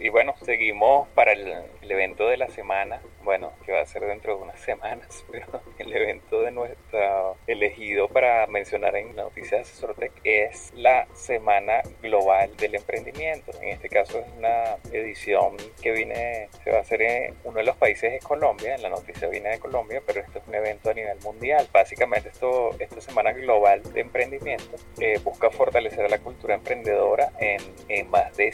Y bueno, seguimos para el, evento de la semana, bueno, que va a ser dentro de unas semanas, pero el evento de nuestra elegido para mencionar en Noticias Asesortec es la Semana Global del Emprendimiento. En este caso es una edición que viene, se va a hacer en uno de los países de Colombia, en la noticia viene de Colombia, pero esto es un evento a nivel mundial. Básicamente esto, esta Semana Global de Emprendimiento eh, busca fortalecer la cultura emprendedora en, en más de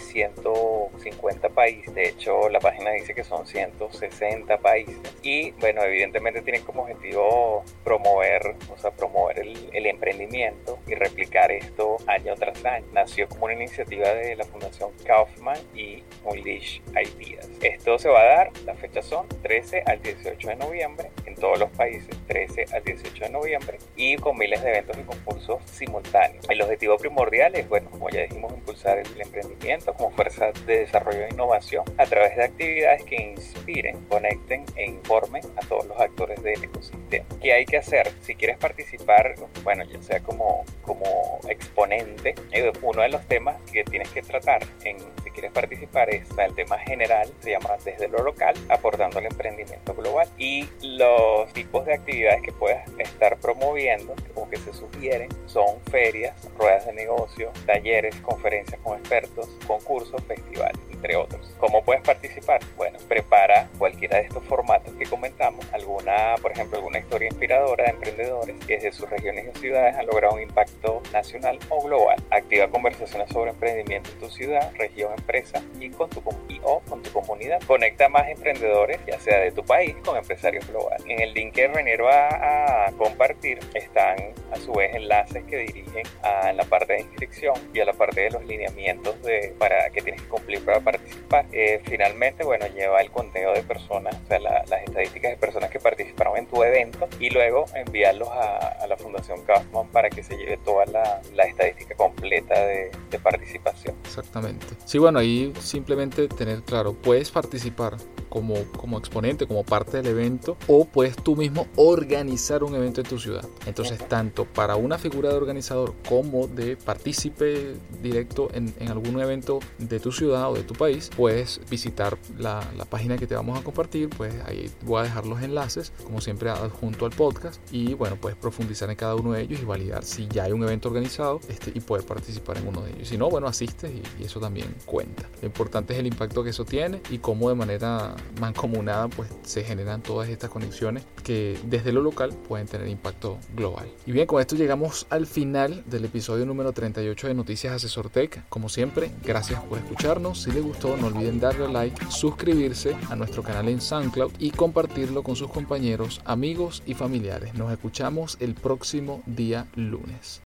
150 países. De hecho, la página dice que son 160 países. Y bueno, evidentemente tienen como objetivo promover, o sea, promover el, el emprendimiento y replicar esto año tras año. Nació como una iniciativa de la Fundación Kaufman y Unleash Ideas. Esto se va a dar, las fechas son 13 al 18 de noviembre en todos los países, 13 al 18 de noviembre y con miles de eventos y concursos simultáneos. El objetivo primordial es, bueno, como ya dijimos, impulsar el emprendimiento como fuerza de desarrollo e innovación a través de actividades que inspiren, conecten e informen a todos los actores del ecosistema. ¿Qué hay que hacer? Si quieres participar, bueno, ya sea como, como exponente, eh, uno de los temas que tienes que tratar en, si quieres participar es el tema general, se llama desde lo local, aportando al emprendimiento global y los tipos de actividades que puedas estar promoviendo o que se sugieren son ferias, ruedas de negocio, talleres, conferencias con expertos, concursos, festivales, entre otros. ¿Cómo puedes participar? Bueno, prepara cualquiera de estos formatos que comentamos, alguna, por ejemplo, alguna historia inspiradora de emprendedores que desde sus regiones y ciudades han logrado un impacto nacional o global. Activa conversaciones sobre emprendimiento en tu ciudad, región, empresa y con tu, o con tu comunidad. Conecta más emprendedores, ya sea de tu país, con empresarios globales. En el link que Renier va a compartir están a su vez enlaces que dirigen a la parte de inscripción y a la parte de los lineamientos de, para que tienes que cumplir para participar. Eh, finalmente, bueno, lleva el conteo de personas, o sea, las estadísticas de personas que participaron en tu evento y luego enviarlos a, la Fundación Kaufman para que se lleve toda la, la estadística completa de, de participación. Exactamente. Sí, bueno, ahí simplemente tener claro, puedes participar como, como exponente, como parte del evento, o puedes tú mismo organizar un evento en tu ciudad. Entonces, tanto para una figura de organizador como de partícipe directo en, en algún evento de tu ciudad o de tu país, puedes visitar la, la, página que te vamos a compartir, pues ahí voy a dejar los enlaces, como siempre junto al podcast, y bueno, puedes profundizar en cada uno de ellos y validar si ya hay un evento organizado este, y poder participar en uno de ellos. Si no, bueno, asistes y, y eso también cuenta. Lo importante es el impacto que eso tiene y cómo de manera mancomunada pues se generan todas estas conexiones que desde lo local pueden tener impacto global. Y bien, con esto llegamos al final del episodio número 38 de Noticias Asesor Tech. Como siempre, gracias por escucharnos. Si les gustó, no olviden darle like, suscribirse a nuestro canal en SoundCloud y compartirlo con sus compañeros, amigos y familiares. Nos escuchamos el próximo día lunes.